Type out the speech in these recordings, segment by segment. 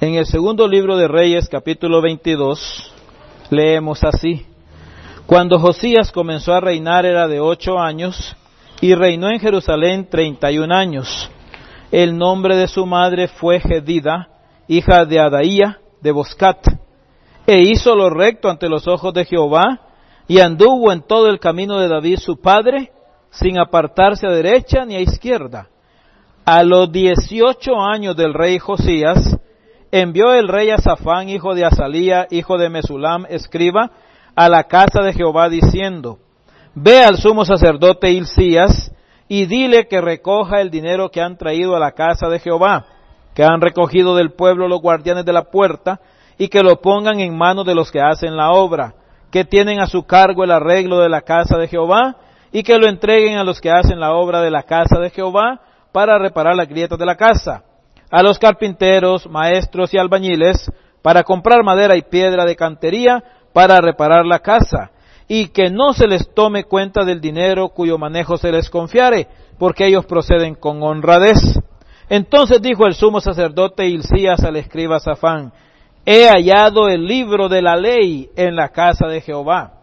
En el segundo libro de Reyes, capítulo 22, leemos así. Cuando Josías comenzó a reinar era de ocho años y reinó en Jerusalén treinta y un años. El nombre de su madre fue Gedida, hija de Adaía de Boscat, e hizo lo recto ante los ojos de Jehová y anduvo en todo el camino de David su padre, sin apartarse a derecha ni a izquierda. A los dieciocho años del rey Josías, envió el rey a Safán, hijo de Azalía, hijo de Mesulam, escriba, a la casa de Jehová diciendo, Ve al sumo sacerdote Hilcías y dile que recoja el dinero que han traído a la casa de Jehová, que han recogido del pueblo los guardianes de la puerta, y que lo pongan en manos de los que hacen la obra, que tienen a su cargo el arreglo de la casa de Jehová, y que lo entreguen a los que hacen la obra de la casa de Jehová para reparar las grietas de la casa, a los carpinteros, maestros y albañiles, para comprar madera y piedra de cantería para reparar la casa, y que no se les tome cuenta del dinero cuyo manejo se les confiare, porque ellos proceden con honradez. Entonces dijo el sumo sacerdote Hilcías al escriba Safán, he hallado el libro de la ley en la casa de Jehová.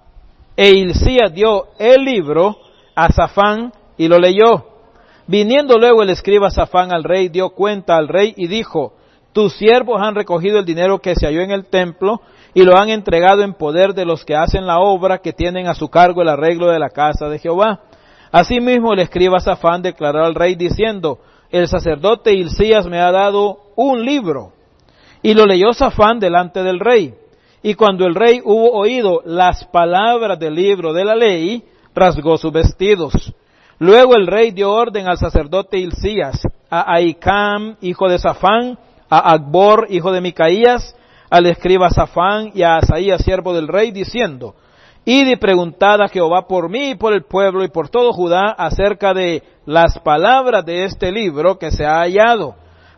E Hilcías dio el libro a Safán y lo leyó. Viniendo luego el escriba Safán al rey, dio cuenta al rey y dijo, tus siervos han recogido el dinero que se halló en el templo y lo han entregado en poder de los que hacen la obra que tienen a su cargo el arreglo de la casa de Jehová. Asimismo el escriba Safán declaró al rey diciendo, el sacerdote Hilcías me ha dado un libro. Y lo leyó Safán delante del rey. Y cuando el rey hubo oído las palabras del libro de la ley, rasgó sus vestidos. Luego el rey dio orden al sacerdote Hilcías, a Aicam, hijo de Safán, a Akbor, hijo de Micaías, al escriba Safán y a Asaías, siervo del rey, diciendo, Id y preguntad a Jehová por mí y por el pueblo y por todo Judá acerca de las palabras de este libro que se ha hallado,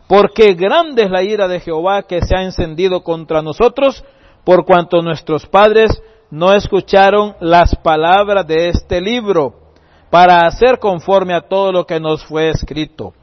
porque grande es la ira de Jehová que se ha encendido contra nosotros, por cuanto nuestros padres no escucharon las palabras de este libro, para hacer conforme a todo lo que nos fue escrito.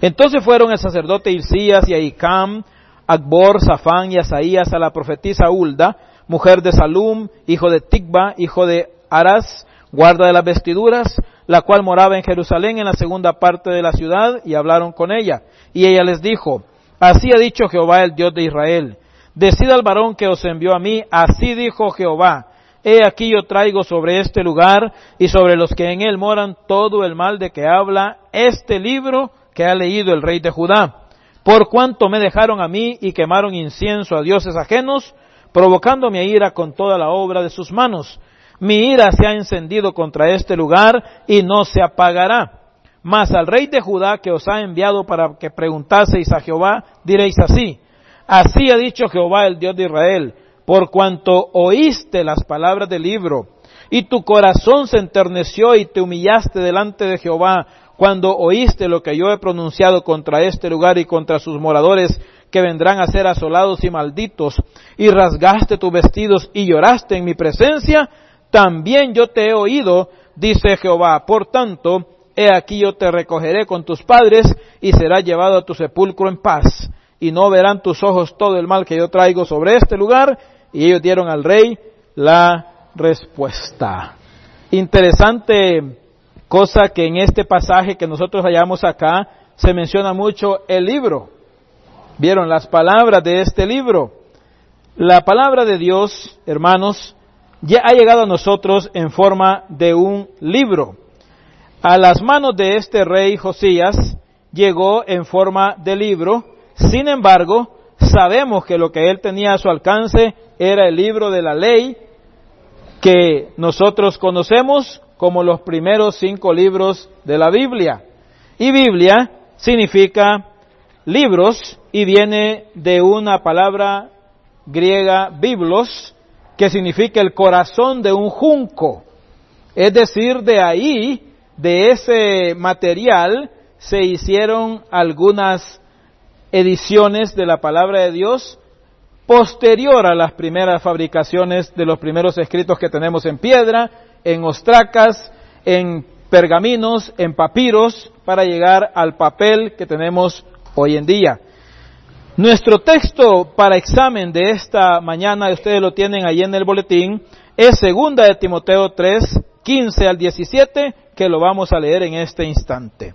Entonces fueron el sacerdote Hilcías y Aicam, Akbor, Safán y Asaías a la profetisa Hulda, mujer de Salum, hijo de Tikba, hijo de Aras, guarda de las vestiduras, la cual moraba en Jerusalén en la segunda parte de la ciudad, y hablaron con ella. Y ella les dijo, Así ha dicho Jehová el Dios de Israel, decida al varón que os envió a mí, así dijo Jehová, He aquí yo traigo sobre este lugar y sobre los que en él moran todo el mal de que habla este libro que ha leído el rey de Judá. Por cuanto me dejaron a mí y quemaron incienso a dioses ajenos, provocando mi ira con toda la obra de sus manos. Mi ira se ha encendido contra este lugar y no se apagará. Mas al rey de Judá que os ha enviado para que preguntaseis a Jehová, diréis así, así ha dicho Jehová el Dios de Israel, por cuanto oíste las palabras del libro, y tu corazón se enterneció y te humillaste delante de Jehová, cuando oíste lo que yo he pronunciado contra este lugar y contra sus moradores, que vendrán a ser asolados y malditos, y rasgaste tus vestidos y lloraste en mi presencia, también yo te he oído, dice Jehová. Por tanto, he aquí yo te recogeré con tus padres y serás llevado a tu sepulcro en paz, y no verán tus ojos todo el mal que yo traigo sobre este lugar. Y ellos dieron al rey la respuesta. Interesante cosa que en este pasaje que nosotros hallamos acá se menciona mucho el libro. Vieron las palabras de este libro. La palabra de Dios, hermanos, ya ha llegado a nosotros en forma de un libro. A las manos de este rey Josías llegó en forma de libro. Sin embargo, sabemos que lo que él tenía a su alcance era el libro de la ley que nosotros conocemos como los primeros cinco libros de la Biblia. Y Biblia significa libros y viene de una palabra griega biblos, que significa el corazón de un junco. Es decir, de ahí, de ese material, se hicieron algunas ediciones de la palabra de Dios posterior a las primeras fabricaciones de los primeros escritos que tenemos en piedra, en ostracas, en pergaminos, en papiros, para llegar al papel que tenemos hoy en día. Nuestro texto para examen de esta mañana, ustedes lo tienen ahí en el boletín, es segunda de Timoteo 3, 15 al 17, que lo vamos a leer en este instante.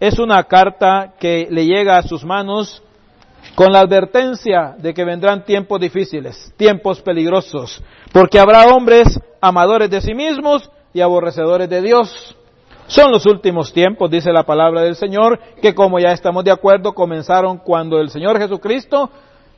es una carta que le llega a sus manos con la advertencia de que vendrán tiempos difíciles, tiempos peligrosos, porque habrá hombres amadores de sí mismos y aborrecedores de Dios. Son los últimos tiempos, dice la palabra del Señor, que como ya estamos de acuerdo, comenzaron cuando el Señor Jesucristo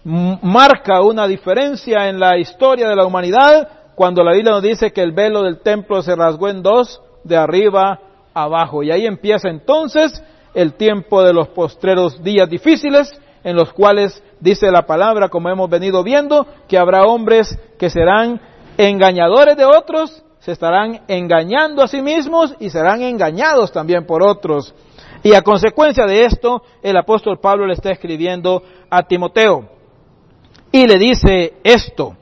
marca una diferencia en la historia de la humanidad, cuando la Biblia nos dice que el velo del templo se rasgó en dos, de arriba abajo. Y ahí empieza entonces el tiempo de los postreros días difíciles, en los cuales dice la palabra, como hemos venido viendo, que habrá hombres que serán engañadores de otros se estarán engañando a sí mismos y serán engañados también por otros. Y a consecuencia de esto, el apóstol Pablo le está escribiendo a Timoteo y le dice esto,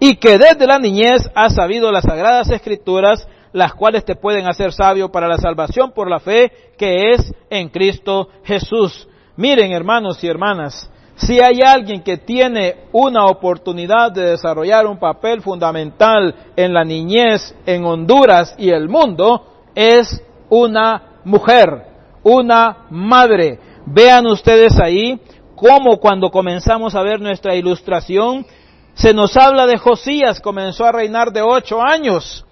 y que desde la niñez has sabido las sagradas escrituras, las cuales te pueden hacer sabio para la salvación por la fe que es en Cristo Jesús. Miren, hermanos y hermanas, si hay alguien que tiene una oportunidad de desarrollar un papel fundamental en la niñez en Honduras y el mundo, es una mujer, una madre. Vean ustedes ahí cómo cuando comenzamos a ver nuestra ilustración, se nos habla de Josías, comenzó a reinar de ocho años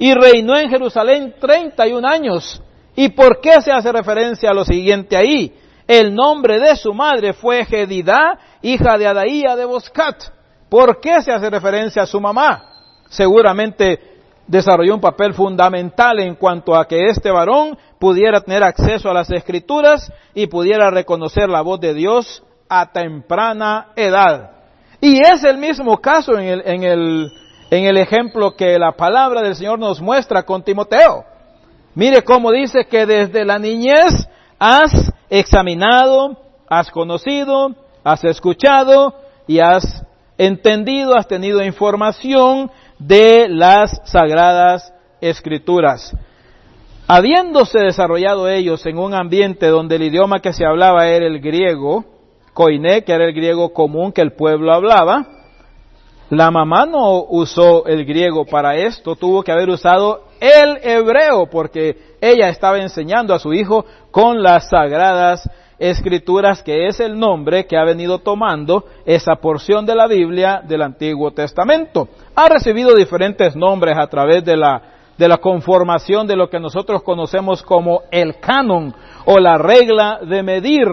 y reinó en Jerusalén treinta y un años. ¿Y por qué se hace referencia a lo siguiente ahí? El nombre de su madre fue Gedidá, hija de Adaía de Boscat. ¿Por qué se hace referencia a su mamá? Seguramente desarrolló un papel fundamental en cuanto a que este varón pudiera tener acceso a las escrituras y pudiera reconocer la voz de Dios a temprana edad. Y es el mismo caso en el, en el, en el ejemplo que la palabra del Señor nos muestra con Timoteo. Mire cómo dice que desde la niñez has examinado, has conocido, has escuchado y has entendido, has tenido información de las sagradas escrituras. Habiéndose desarrollado ellos en un ambiente donde el idioma que se hablaba era el griego, koiné, que era el griego común que el pueblo hablaba, la mamá no usó el griego para esto, tuvo que haber usado el hebreo, porque ella estaba enseñando a su hijo con las sagradas escrituras, que es el nombre que ha venido tomando esa porción de la Biblia del Antiguo Testamento. Ha recibido diferentes nombres a través de la, de la conformación de lo que nosotros conocemos como el canon o la regla de medir,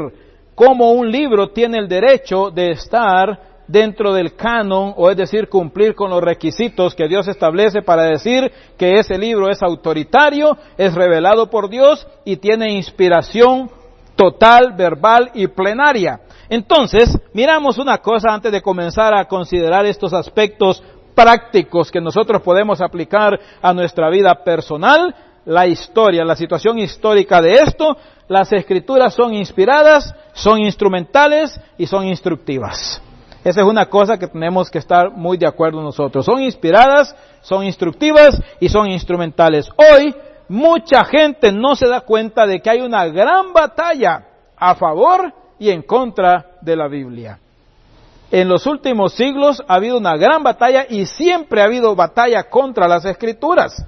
cómo un libro tiene el derecho de estar dentro del canon, o es decir, cumplir con los requisitos que Dios establece para decir que ese libro es autoritario, es revelado por Dios y tiene inspiración total, verbal y plenaria. Entonces, miramos una cosa antes de comenzar a considerar estos aspectos prácticos que nosotros podemos aplicar a nuestra vida personal, la historia, la situación histórica de esto, las escrituras son inspiradas, son instrumentales y son instructivas. Esa es una cosa que tenemos que estar muy de acuerdo nosotros. Son inspiradas, son instructivas y son instrumentales. Hoy mucha gente no se da cuenta de que hay una gran batalla a favor y en contra de la Biblia. En los últimos siglos ha habido una gran batalla y siempre ha habido batalla contra las escrituras.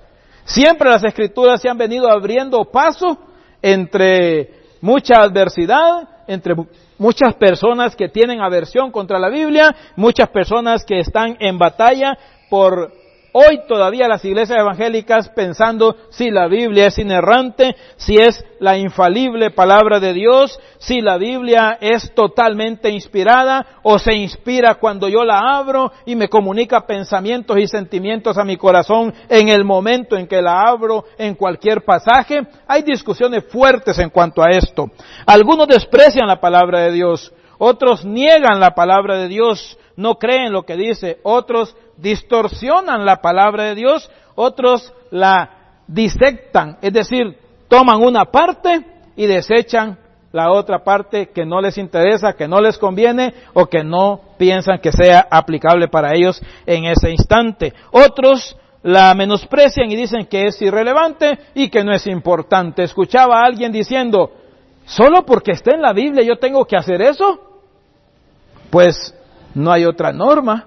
Siempre las escrituras se han venido abriendo paso entre mucha adversidad, entre muchas personas que tienen aversión contra la Biblia, muchas personas que están en batalla por hoy todavía las iglesias evangélicas pensando si la Biblia es inerrante, si es la infalible palabra de Dios, si la Biblia es totalmente inspirada o se inspira cuando yo la abro y me comunica pensamientos y sentimientos a mi corazón en el momento en que la abro en cualquier pasaje. Hay discusiones fuertes en cuanto a esto. Algunos desprecian la palabra de Dios. otros niegan la palabra de Dios, no creen lo que dice, otros distorsionan la palabra de Dios, otros la disectan, es decir, toman una parte y desechan la otra parte que no les interesa, que no les conviene o que no piensan que sea aplicable para ellos en ese instante. Otros la menosprecian y dicen que es irrelevante y que no es importante. Escuchaba a alguien diciendo, solo porque está en la Biblia yo tengo que hacer eso. Pues no hay otra norma.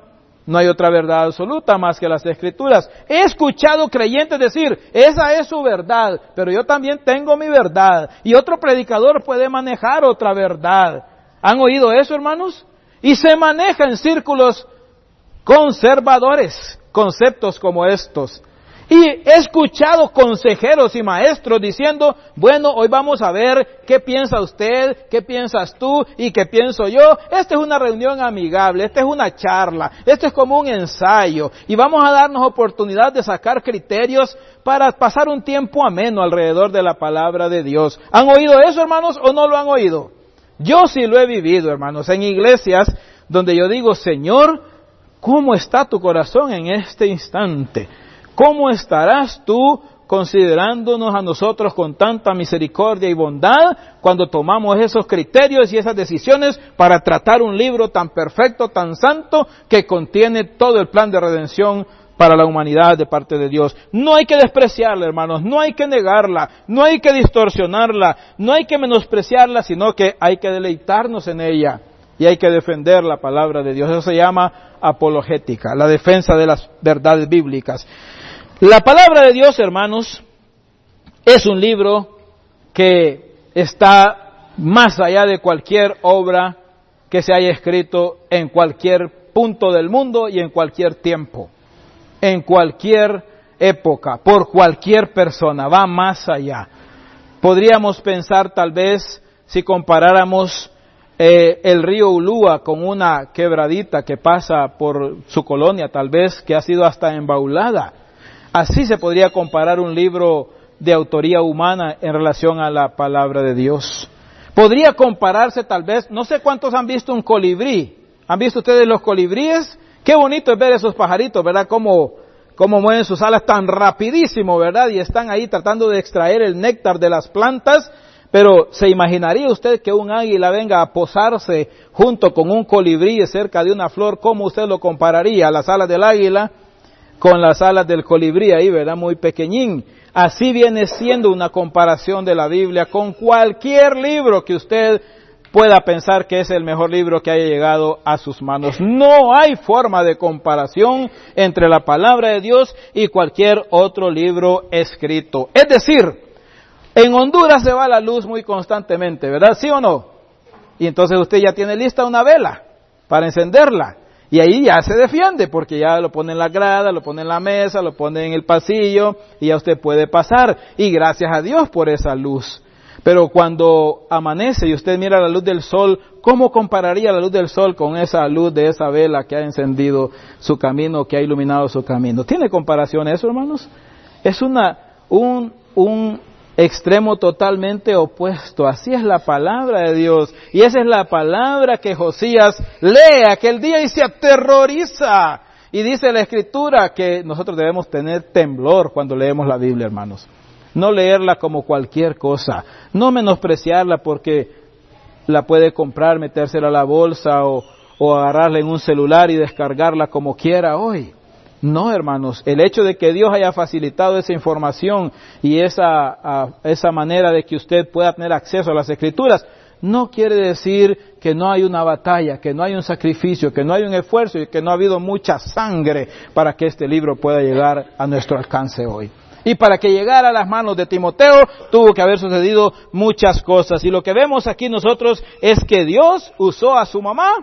No hay otra verdad absoluta más que las escrituras. He escuchado creyentes decir, esa es su verdad, pero yo también tengo mi verdad. Y otro predicador puede manejar otra verdad. ¿Han oído eso, hermanos? Y se maneja en círculos conservadores conceptos como estos. Y he escuchado consejeros y maestros diciendo, bueno, hoy vamos a ver qué piensa usted, qué piensas tú y qué pienso yo. Esta es una reunión amigable, esta es una charla, esto es como un ensayo y vamos a darnos oportunidad de sacar criterios para pasar un tiempo ameno alrededor de la palabra de Dios. ¿Han oído eso, hermanos, o no lo han oído? Yo sí lo he vivido, hermanos, en iglesias donde yo digo, Señor, ¿cómo está tu corazón en este instante? ¿Cómo estarás tú considerándonos a nosotros con tanta misericordia y bondad cuando tomamos esos criterios y esas decisiones para tratar un libro tan perfecto, tan santo, que contiene todo el plan de redención para la humanidad de parte de Dios. No hay que despreciarla, hermanos, no hay que negarla, no hay que distorsionarla, no hay que menospreciarla, sino que hay que deleitarnos en ella y hay que defender la palabra de Dios. Eso se llama apologética, la defensa de las verdades bíblicas. La palabra de Dios, hermanos, es un libro que está más allá de cualquier obra que se haya escrito en cualquier punto del mundo y en cualquier tiempo, en cualquier época, por cualquier persona, va más allá. Podríamos pensar tal vez si comparáramos eh, el río Ulúa con una quebradita que pasa por su colonia, tal vez que ha sido hasta embaulada. Así se podría comparar un libro de autoría humana en relación a la palabra de Dios. Podría compararse tal vez, no sé cuántos han visto un colibrí. ¿Han visto ustedes los colibríes? Qué bonito es ver esos pajaritos, ¿verdad? Cómo, cómo mueven sus alas tan rapidísimo, ¿verdad? Y están ahí tratando de extraer el néctar de las plantas. Pero ¿se imaginaría usted que un águila venga a posarse junto con un colibrí cerca de una flor? ¿Cómo usted lo compararía? Las alas del águila con las alas del colibrí ahí, ¿verdad? Muy pequeñín. Así viene siendo una comparación de la Biblia con cualquier libro que usted pueda pensar que es el mejor libro que haya llegado a sus manos. No hay forma de comparación entre la palabra de Dios y cualquier otro libro escrito. Es decir, en Honduras se va la luz muy constantemente, ¿verdad? ¿Sí o no? Y entonces usted ya tiene lista una vela para encenderla. Y ahí ya se defiende, porque ya lo pone en la grada, lo pone en la mesa, lo pone en el pasillo, y ya usted puede pasar. Y gracias a Dios por esa luz. Pero cuando amanece y usted mira la luz del sol, ¿cómo compararía la luz del sol con esa luz de esa vela que ha encendido su camino, que ha iluminado su camino? ¿Tiene comparación eso, hermanos? Es una, un, un extremo totalmente opuesto. Así es la palabra de Dios. Y esa es la palabra que Josías lee aquel día y se aterroriza. Y dice la escritura que nosotros debemos tener temblor cuando leemos la Biblia, hermanos. No leerla como cualquier cosa. No menospreciarla porque la puede comprar, metérsela a la bolsa o, o agarrarla en un celular y descargarla como quiera hoy. No, hermanos, el hecho de que Dios haya facilitado esa información y esa, esa manera de que usted pueda tener acceso a las escrituras, no quiere decir que no hay una batalla, que no hay un sacrificio, que no hay un esfuerzo y que no ha habido mucha sangre para que este libro pueda llegar a nuestro alcance hoy. Y para que llegara a las manos de Timoteo tuvo que haber sucedido muchas cosas. Y lo que vemos aquí nosotros es que Dios usó a su mamá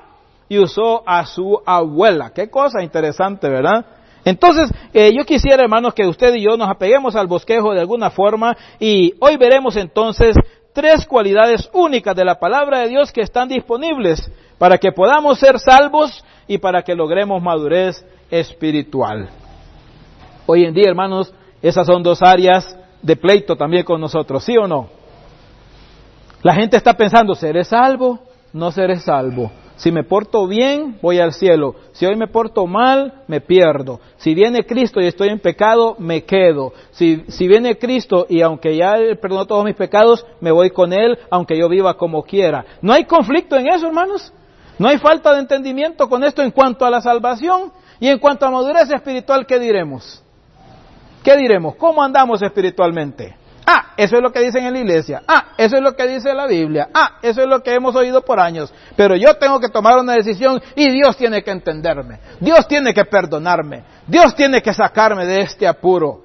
y usó a su abuela. Qué cosa interesante, ¿verdad? Entonces, eh, yo quisiera, hermanos, que usted y yo nos apeguemos al bosquejo de alguna forma y hoy veremos entonces tres cualidades únicas de la palabra de Dios que están disponibles para que podamos ser salvos y para que logremos madurez espiritual. Hoy en día, hermanos, esas son dos áreas de pleito también con nosotros, ¿sí o no? La gente está pensando, ¿seré salvo? no seré salvo. Si me porto bien, voy al cielo. Si hoy me porto mal, me pierdo. Si viene Cristo y estoy en pecado, me quedo. Si, viene Cristo y aunque ya Él perdonó todos mis pecados, me voy con Él, aunque yo viva como quiera. ¿No hay conflicto en eso, hermanos? ¿No hay falta de entendimiento con esto en cuanto a la salvación? Y en cuanto a madurez espiritual, ¿qué diremos? ¿Qué diremos? ¿Cómo andamos espiritualmente? Ah, eso es lo que dicen en la iglesia. Ah, eso es lo que dice la Biblia. Ah, eso es lo que hemos oído por años. Pero yo tengo que tomar una decisión y Dios tiene que entenderme. Dios tiene que perdonarme. Dios tiene que sacarme de este apuro.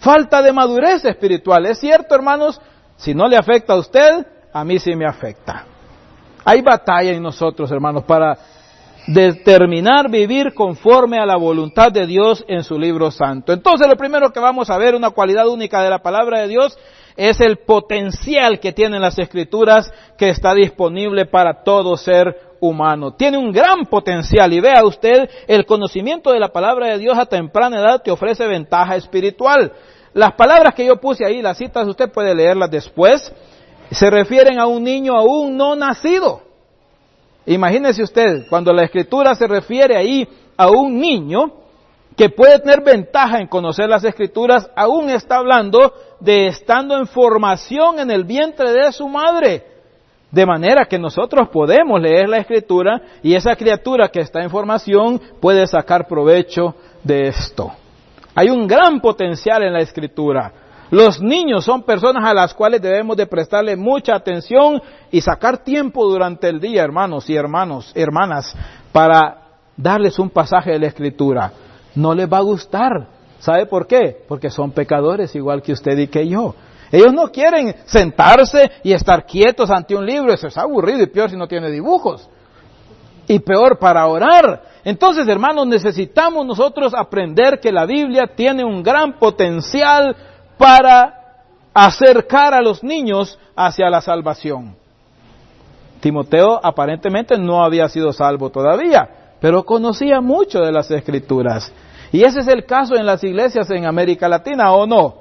Falta de madurez espiritual. ¿Es cierto, hermanos? Si no le afecta a usted, a mí sí me afecta. Hay batalla en nosotros, hermanos, para determinar vivir conforme a la voluntad de Dios en su libro santo. Entonces lo primero que vamos a ver, una cualidad única de la palabra de Dios, es el potencial que tienen las escrituras que está disponible para todo ser humano. Tiene un gran potencial y vea usted, el conocimiento de la palabra de Dios a temprana edad te ofrece ventaja espiritual. Las palabras que yo puse ahí, las citas, usted puede leerlas después, se refieren a un niño aún no nacido. Imagínese usted, cuando la escritura se refiere ahí a un niño que puede tener ventaja en conocer las escrituras, aún está hablando de estando en formación en el vientre de su madre. De manera que nosotros podemos leer la escritura y esa criatura que está en formación puede sacar provecho de esto. Hay un gran potencial en la escritura. Los niños son personas a las cuales debemos de prestarle mucha atención y sacar tiempo durante el día, hermanos y hermanos, hermanas, para darles un pasaje de la escritura. No les va a gustar. ¿Sabe por qué? Porque son pecadores igual que usted y que yo. Ellos no quieren sentarse y estar quietos ante un libro. Eso es aburrido y peor si no tiene dibujos. Y peor para orar. Entonces, hermanos, necesitamos nosotros aprender que la Biblia tiene un gran potencial para acercar a los niños hacia la salvación. Timoteo aparentemente no había sido salvo todavía, pero conocía mucho de las escrituras. Y ese es el caso en las iglesias en América Latina, ¿o no?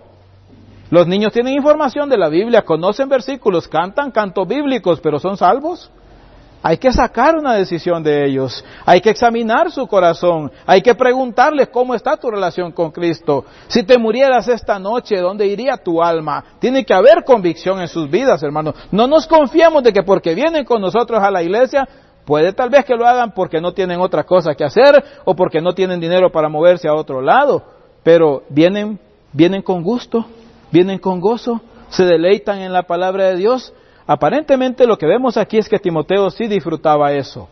Los niños tienen información de la Biblia, conocen versículos, cantan cantos bíblicos, pero ¿son salvos? Hay que sacar una decisión de ellos, hay que examinar su corazón, hay que preguntarles cómo está tu relación con Cristo. Si te murieras esta noche, ¿dónde iría tu alma? Tiene que haber convicción en sus vidas, hermanos. No nos confiamos de que porque vienen con nosotros a la iglesia, puede tal vez que lo hagan porque no tienen otra cosa que hacer o porque no tienen dinero para moverse a otro lado, pero vienen, vienen con gusto, vienen con gozo, se deleitan en la palabra de Dios Aparentemente lo que vemos aquí es que Timoteo sí disfrutaba eso,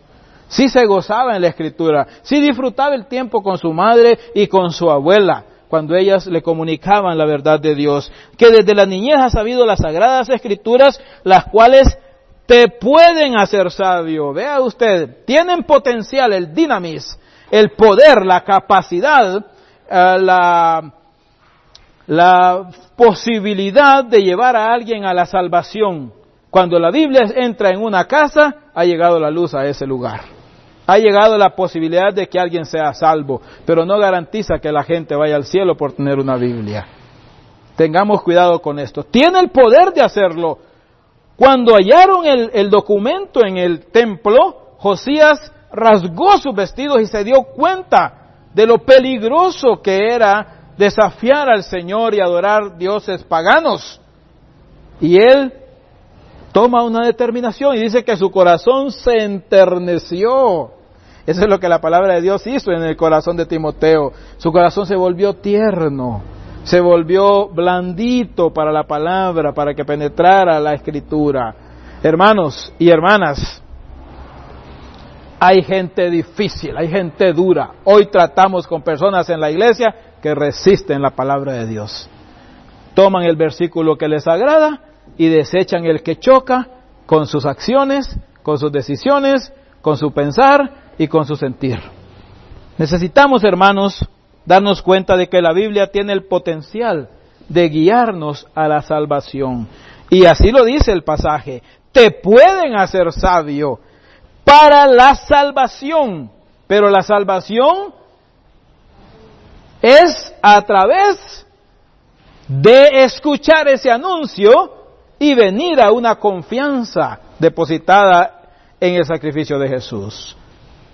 sí se gozaba en la escritura, sí disfrutaba el tiempo con su madre y con su abuela cuando ellas le comunicaban la verdad de Dios, que desde la niñez ha sabido las sagradas escrituras, las cuales te pueden hacer sabio. Vea usted, tienen potencial, el dinamis, el poder, la capacidad, eh, la, la posibilidad de llevar a alguien a la salvación. Cuando la Biblia entra en una casa, ha llegado la luz a ese lugar. Ha llegado la posibilidad de que alguien sea salvo, pero no garantiza que la gente vaya al cielo por tener una Biblia. Tengamos cuidado con esto. Tiene el poder de hacerlo. Cuando hallaron el, documento en el templo, Josías rasgó sus vestidos y se dio cuenta de lo peligroso que era desafiar al Señor y adorar dioses paganos. Y él toma una determinación y dice que su corazón se enterneció. Eso es lo que la palabra de Dios hizo en el corazón de Timoteo. Su corazón se volvió tierno, se volvió blandito para la palabra, para que penetrara la escritura. Hermanos y hermanas, hay gente difícil, hay gente dura. Hoy tratamos con personas en la iglesia que resisten la palabra de Dios. Toman el versículo que les agrada y desechan el que choca con sus acciones, con sus decisiones, con su pensar y con su sentir. Necesitamos, hermanos, darnos cuenta de que la Biblia tiene el potencial de guiarnos a la salvación. Y así lo dice el pasaje, te pueden hacer sabio para la salvación, pero la salvación es a través de escuchar ese anuncio y venir a una confianza depositada en el sacrificio de Jesús.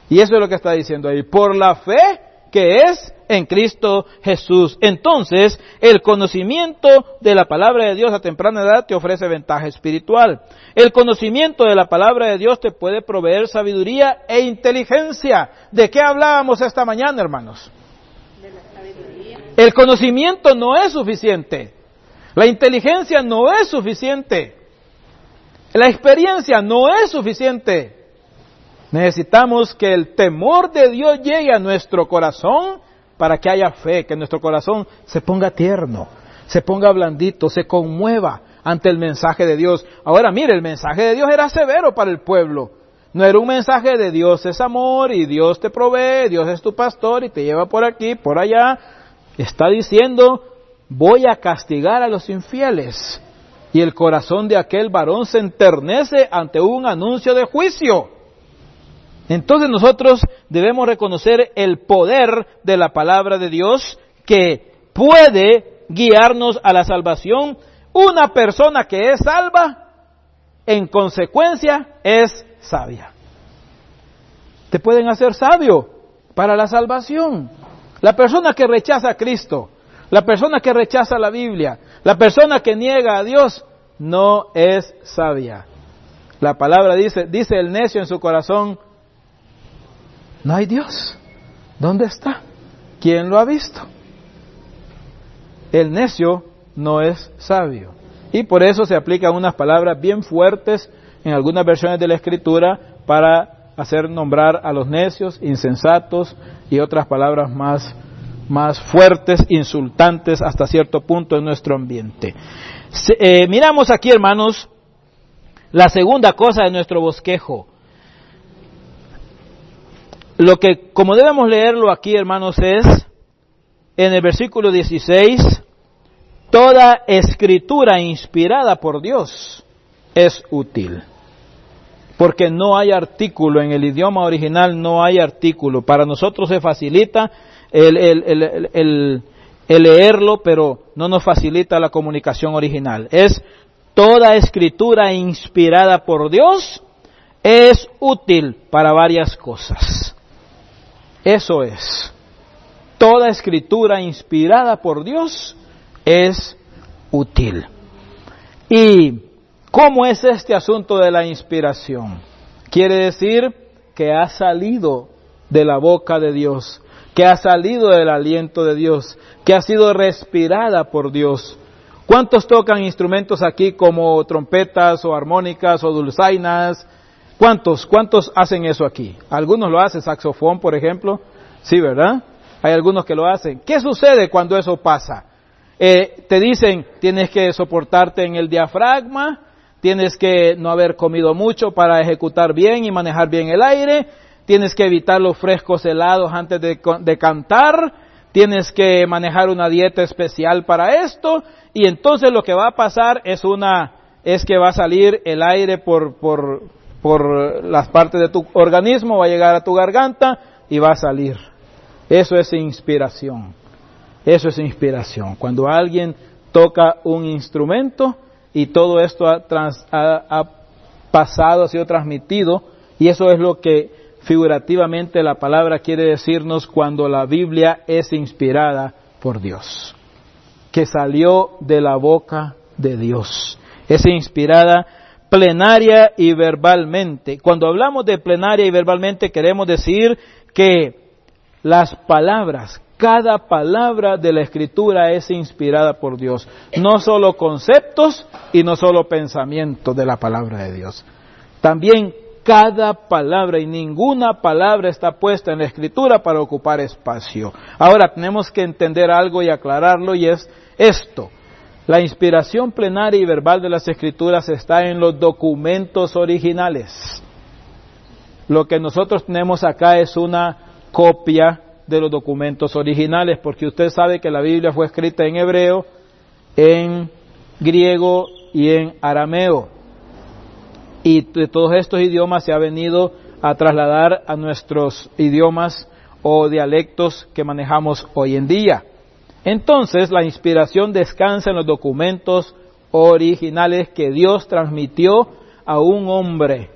Y eso es lo que está diciendo ahí. Por la fe que es en Cristo Jesús. Entonces, el conocimiento de la palabra de Dios a temprana edad te ofrece ventaja espiritual. El conocimiento de la palabra de Dios te puede proveer sabiduría e inteligencia. ¿De qué hablábamos esta mañana, hermanos? El conocimiento no es suficiente. La inteligencia no es suficiente. La experiencia no es suficiente. Necesitamos que el temor de Dios llegue a nuestro corazón para que haya fe, que nuestro corazón se ponga tierno, se ponga blandito, se conmueva ante el mensaje de Dios. Ahora mire, el mensaje de Dios era severo para el pueblo. No era un mensaje de Dios es amor y Dios te provee, Dios es tu pastor y te lleva por aquí, por allá. Está diciendo, voy a castigar a los infieles. Y el corazón de aquel varón se enternece ante un anuncio de juicio. Entonces nosotros debemos reconocer el poder de la palabra de Dios que puede guiarnos a la salvación. Una persona que es salva, en consecuencia, es sabia. Te pueden hacer sabio para la salvación. La persona que rechaza a Cristo, la persona que rechaza la Biblia, la persona que niega a Dios, no es sabia. La palabra dice, dice el necio en su corazón, no hay Dios. ¿Dónde está? ¿Quién lo ha visto? El necio no es sabio. Y por eso se aplican unas palabras bien fuertes en algunas versiones de la Escritura para hacer nombrar a los necios, insensatos y otras palabras más, más fuertes, insultantes hasta cierto punto en nuestro ambiente. Eh, miramos aquí, hermanos, la segunda cosa de nuestro bosquejo lo que, como debemos leerlo aquí, hermanos, es en el versículo 16, toda escritura inspirada por Dios es útil. Porque no hay artículo, en el idioma original no hay artículo. Para nosotros se facilita el, leerlo, pero no nos facilita la comunicación original. Es toda escritura inspirada por Dios es útil para varias cosas. Eso es. Toda escritura inspirada por Dios es útil. ¿Y cómo es este asunto de la inspiración? Quiere decir que ha salido de la boca de Dios, que ha salido del aliento de Dios, que ha sido respirada por Dios. ¿Cuántos tocan instrumentos aquí como trompetas o armónicas o dulzainas ¿Cuántos, cuántos hacen eso aquí? Algunos lo hacen, saxofón, por ejemplo. Sí, ¿verdad? Hay algunos que lo hacen. ¿Qué sucede cuando eso pasa? Eh, te dicen, tienes que soportarte en el diafragma, tienes que no haber comido mucho para ejecutar bien y manejar bien el aire, tienes que evitar los frescos helados antes de, cantar, tienes que manejar una dieta especial para esto, y entonces lo que va a pasar es una, es que va a salir el aire por, por, por las partes de tu organismo, va a llegar a tu garganta y va a salir. Eso es inspiración. Eso es inspiración. Cuando alguien toca un instrumento y todo esto ha, ha, pasado, ha sido transmitido, y eso es lo que figurativamente la palabra quiere decirnos cuando la Biblia es inspirada por Dios, que salió de la boca de Dios. Es inspirada plenaria y verbalmente. Cuando hablamos de plenaria y verbalmente queremos decir que las palabras, cada palabra de la escritura es inspirada por Dios. No solo conceptos y no solo pensamientos de la palabra de Dios. También cada palabra y ninguna palabra está puesta en la escritura para ocupar espacio. Ahora tenemos que entender algo y aclararlo y es esto. La inspiración plenaria y verbal de las escrituras está en los documentos originales. Lo que nosotros tenemos acá es una copia de los documentos originales, porque usted sabe que la Biblia fue escrita en hebreo, en griego y en arameo. Y de todos estos idiomas se ha venido a trasladar a nuestros idiomas o dialectos que manejamos hoy en día. Entonces la inspiración descansa en los documentos originales que Dios transmitió a un hombre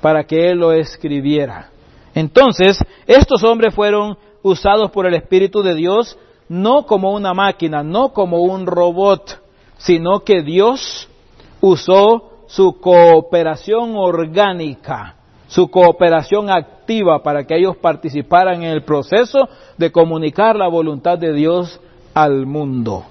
para que él lo escribiera. Entonces, estos hombres fueron usados por el Espíritu de Dios no como una máquina, no como un robot, sino que Dios usó su cooperación orgánica, su cooperación activa para que ellos participaran en el proceso de comunicar la voluntad de Dios al mundo.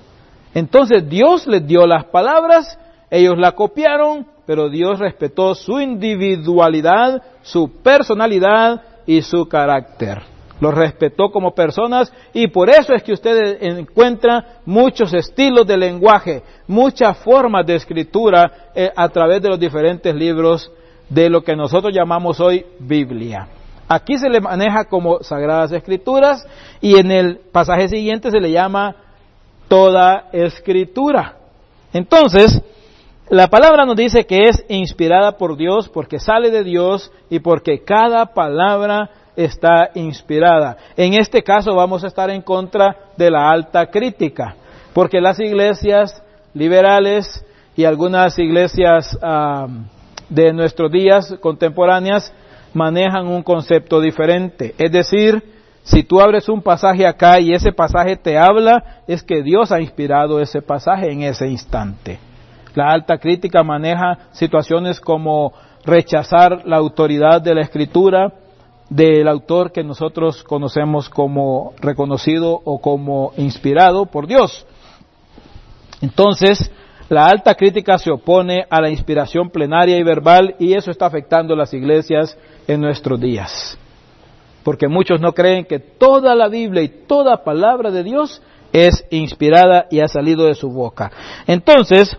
Entonces Dios les dio las palabras, ellos la copiaron, pero Dios respetó su individualidad, su personalidad y su carácter. Los respetó como personas y por eso es que usted encuentra muchos estilos de lenguaje, muchas formas de escritura eh, a través de los diferentes libros de lo que nosotros llamamos hoy Biblia. Aquí se le maneja como Sagradas Escrituras y en el pasaje siguiente se le llama toda escritura. Entonces, la palabra nos dice que es inspirada por Dios porque sale de Dios y porque cada palabra está inspirada. En este caso vamos a estar en contra de la alta crítica, porque las iglesias liberales y algunas iglesias de nuestros días contemporáneas manejan un concepto diferente. Es decir, si tú abres un pasaje acá y ese pasaje te habla, es que Dios ha inspirado ese pasaje en ese instante. La alta crítica maneja situaciones como rechazar la autoridad de la escritura del autor que nosotros conocemos como reconocido o como inspirado por Dios. Entonces, la alta crítica se opone a la inspiración plenaria y verbal y eso está afectando las iglesias en nuestros días. Porque muchos no creen que toda la Biblia y toda palabra de Dios es inspirada y ha salido de su boca. Entonces,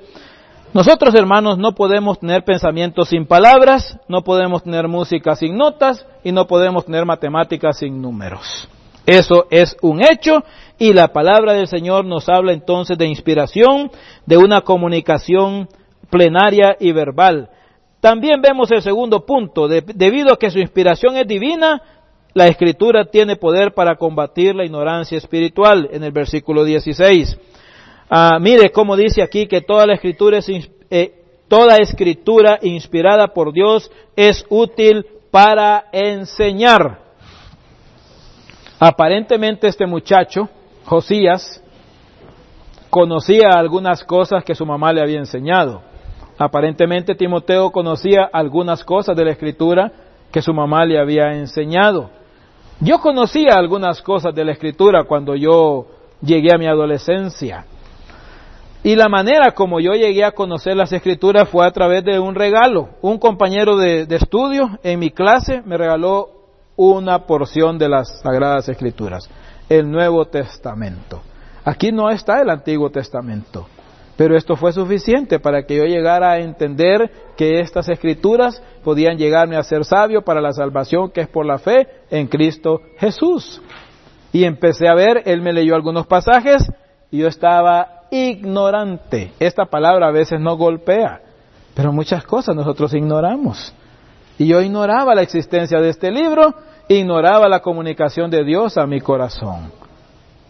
nosotros hermanos no podemos tener pensamientos sin palabras, no podemos tener música sin notas y no podemos tener matemáticas sin números. Eso es un hecho y la palabra del Señor nos habla entonces de inspiración, de una comunicación plenaria y verbal. También vemos el segundo punto, debido a que su inspiración es divina, la escritura tiene poder para combatir la ignorancia espiritual en el versículo 16. Ah, mire cómo dice aquí que toda la escritura es, eh, toda escritura inspirada por Dios es útil para enseñar. Aparentemente este muchacho, Josías, conocía algunas cosas que su mamá le había enseñado. Aparentemente Timoteo conocía algunas cosas de la escritura que su mamá le había enseñado. Yo conocía algunas cosas de la escritura cuando yo llegué a mi adolescencia. Y la manera como yo llegué a conocer las escrituras fue a través de un regalo. Un compañero de, de estudio en mi clase me regaló una porción de las Sagradas Escrituras, el Nuevo Testamento. Aquí no está el Antiguo Testamento, pero esto fue suficiente para que yo llegara a entender que estas escrituras podían llegarme a ser sabio para la salvación que es por la fe en Cristo Jesús. Y empecé a ver, él me leyó algunos pasajes y yo estaba ignorante. Esta palabra a veces no golpea, pero muchas cosas nosotros ignoramos. Y yo ignoraba la existencia de este libro, ignoraba la comunicación de Dios a mi corazón.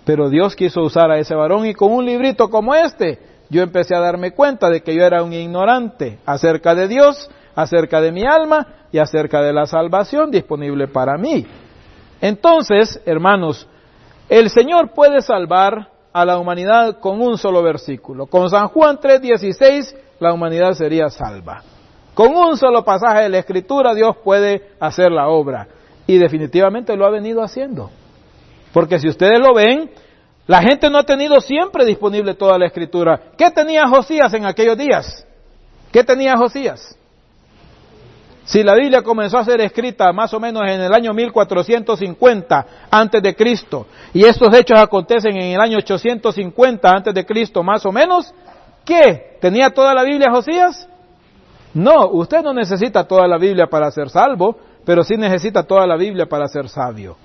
Pero Dios quiso usar a ese varón y con un librito como este, yo empecé a darme cuenta de que yo era un ignorante acerca de Dios, acerca de mi alma y acerca de la salvación disponible para mí. Entonces, hermanos, el Señor puede salvar a la humanidad con un solo versículo. Con San Juan 3:16 la humanidad sería salva. Con un solo pasaje de la Escritura Dios puede hacer la obra. Y definitivamente lo ha venido haciendo. Porque si ustedes lo ven, la gente no ha tenido siempre disponible toda la Escritura. ¿Qué tenía Josías en aquellos días? ¿Qué tenía Josías? Si la Biblia comenzó a ser escrita más o menos en el año 1450 antes de Cristo y estos hechos acontecen en el año 850 antes de Cristo más o menos, ¿qué? ¿Tenía toda la Biblia Josías? No, usted no necesita toda la Biblia para ser salvo, pero sí necesita toda la Biblia para ser sabio.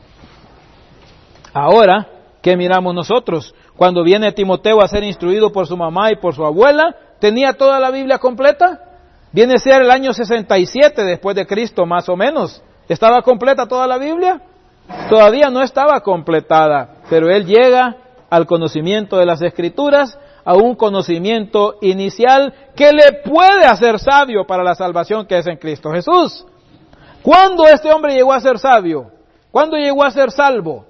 Ahora, ¿qué miramos nosotros? Cuando viene Timoteo a ser instruido por su mamá y por su abuela, ¿tenía toda la Biblia completa? Viene a ser el año 67 después de Cristo, más o menos. ¿Estaba completa toda la Biblia? Todavía no estaba completada, pero él llega al conocimiento de las Escrituras a un conocimiento inicial que le puede hacer sabio para la salvación que es en Cristo Jesús. ¿Cuándo este hombre llegó a ser sabio? ¿Cuándo llegó a ser salvo?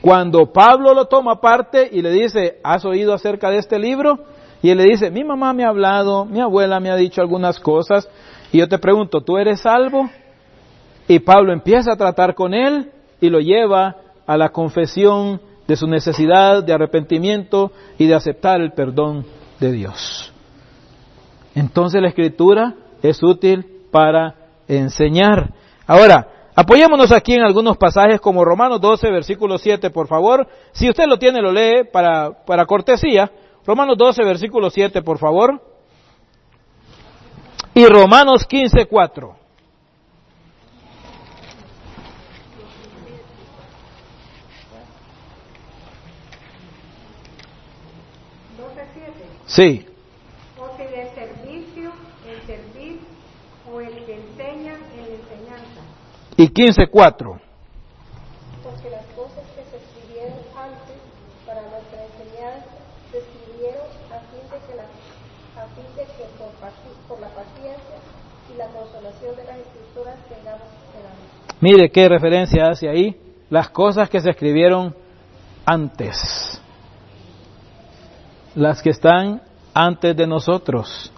Cuando Pablo lo toma aparte y le dice, ¿has oído acerca de este libro? Y él le dice, mi mamá me ha hablado, mi abuela me ha dicho algunas cosas, y yo te pregunto, ¿tú eres salvo? Y Pablo empieza a tratar con él y lo lleva a la confesión de su necesidad de arrepentimiento y de aceptar el perdón de Dios. Entonces la escritura es útil para enseñar. Ahora, Apoyémonos aquí en algunos pasajes como Romanos 12, versículo 7, por favor. Si usted lo tiene, lo lee para, para cortesía. Romanos 12, versículo 7, por favor. Y Romanos 15, 4. Sí. O si servicio, el servir, o el que enseña, el enseñanza. Y 15, 4. Mire qué referencia hace ahí. Las cosas que se escribieron antes. Las que están antes de nosotros.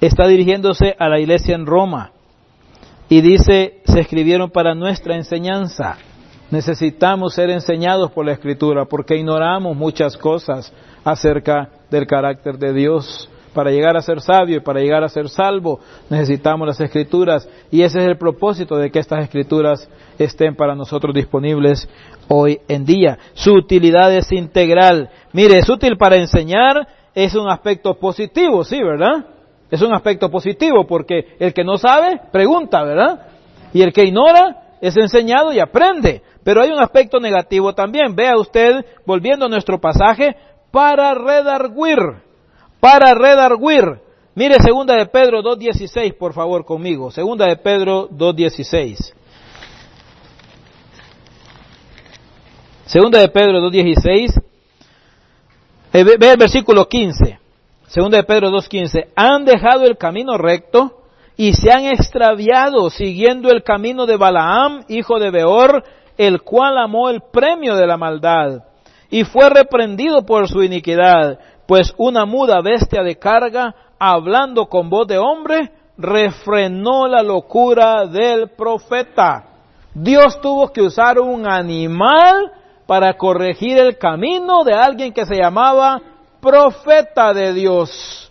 Está dirigiéndose a la iglesia en Roma y dice, se escribieron para nuestra enseñanza. Necesitamos ser enseñados por la Escritura porque ignoramos muchas cosas acerca del carácter de Dios. Para llegar a ser sabio y para llegar a ser salvo necesitamos las Escrituras y ese es el propósito de que estas Escrituras estén para nosotros disponibles hoy en día. Su utilidad es integral. Mire, es útil para enseñar, es un aspecto positivo, sí, ¿verdad? Es un aspecto positivo porque el que no sabe, pregunta, ¿verdad? Y el que ignora es enseñado y aprende. Pero hay un aspecto negativo también. Vea usted, volviendo a nuestro pasaje, para redarguir. Para redarguir. Mire segunda de Pedro 2.16, por favor, conmigo. Segunda de Pedro 2.16. Segunda de Pedro 2.16. Eh, ve el versículo 15. Segunda de Pedro 2.15, han dejado el camino recto y se han extraviado siguiendo el camino de Balaam, hijo de Beor, el cual amó el premio de la maldad y fue reprendido por su iniquidad, pues una muda bestia de carga, hablando con voz de hombre, refrenó la locura del profeta. Dios tuvo que usar un animal para corregir el camino de alguien que se llamaba profeta de Dios.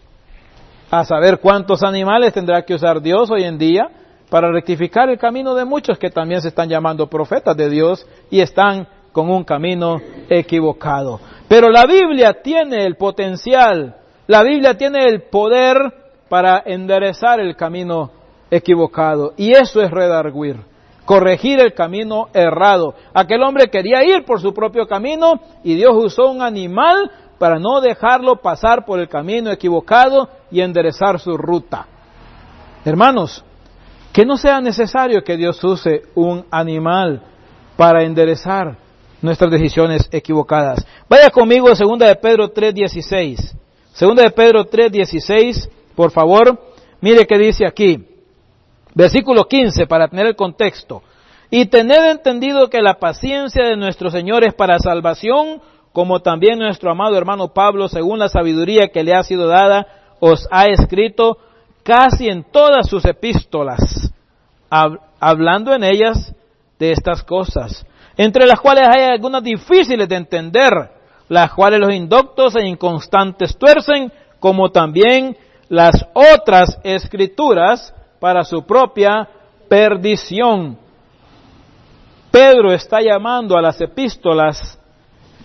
A saber cuántos animales tendrá que usar Dios hoy en día para rectificar el camino de muchos que también se están llamando profetas de Dios y están con un camino equivocado. Pero la Biblia tiene el potencial, la Biblia tiene el poder para enderezar el camino equivocado. Y eso es redarguir, corregir el camino errado. Aquel hombre quería ir por su propio camino y Dios usó un animal para no dejarlo pasar por el camino equivocado y enderezar su ruta. Hermanos, que no sea necesario que Dios use un animal para enderezar nuestras decisiones equivocadas. Vaya conmigo a 2 de Pedro 3.16. 2 de Pedro 3.16, por favor, mire que dice aquí, versículo 15, para tener el contexto. Y tened entendido que la paciencia de nuestro Señor es para salvación, como también nuestro amado hermano Pablo, según la sabiduría que le ha sido dada, os ha escrito casi en todas sus epístolas, hablando en ellas de estas cosas, entre las cuales hay algunas difíciles de entender, las cuales los indoctos e inconstantes tuercen, como también las otras escrituras para su propia perdición. Pedro está llamando a las epístolas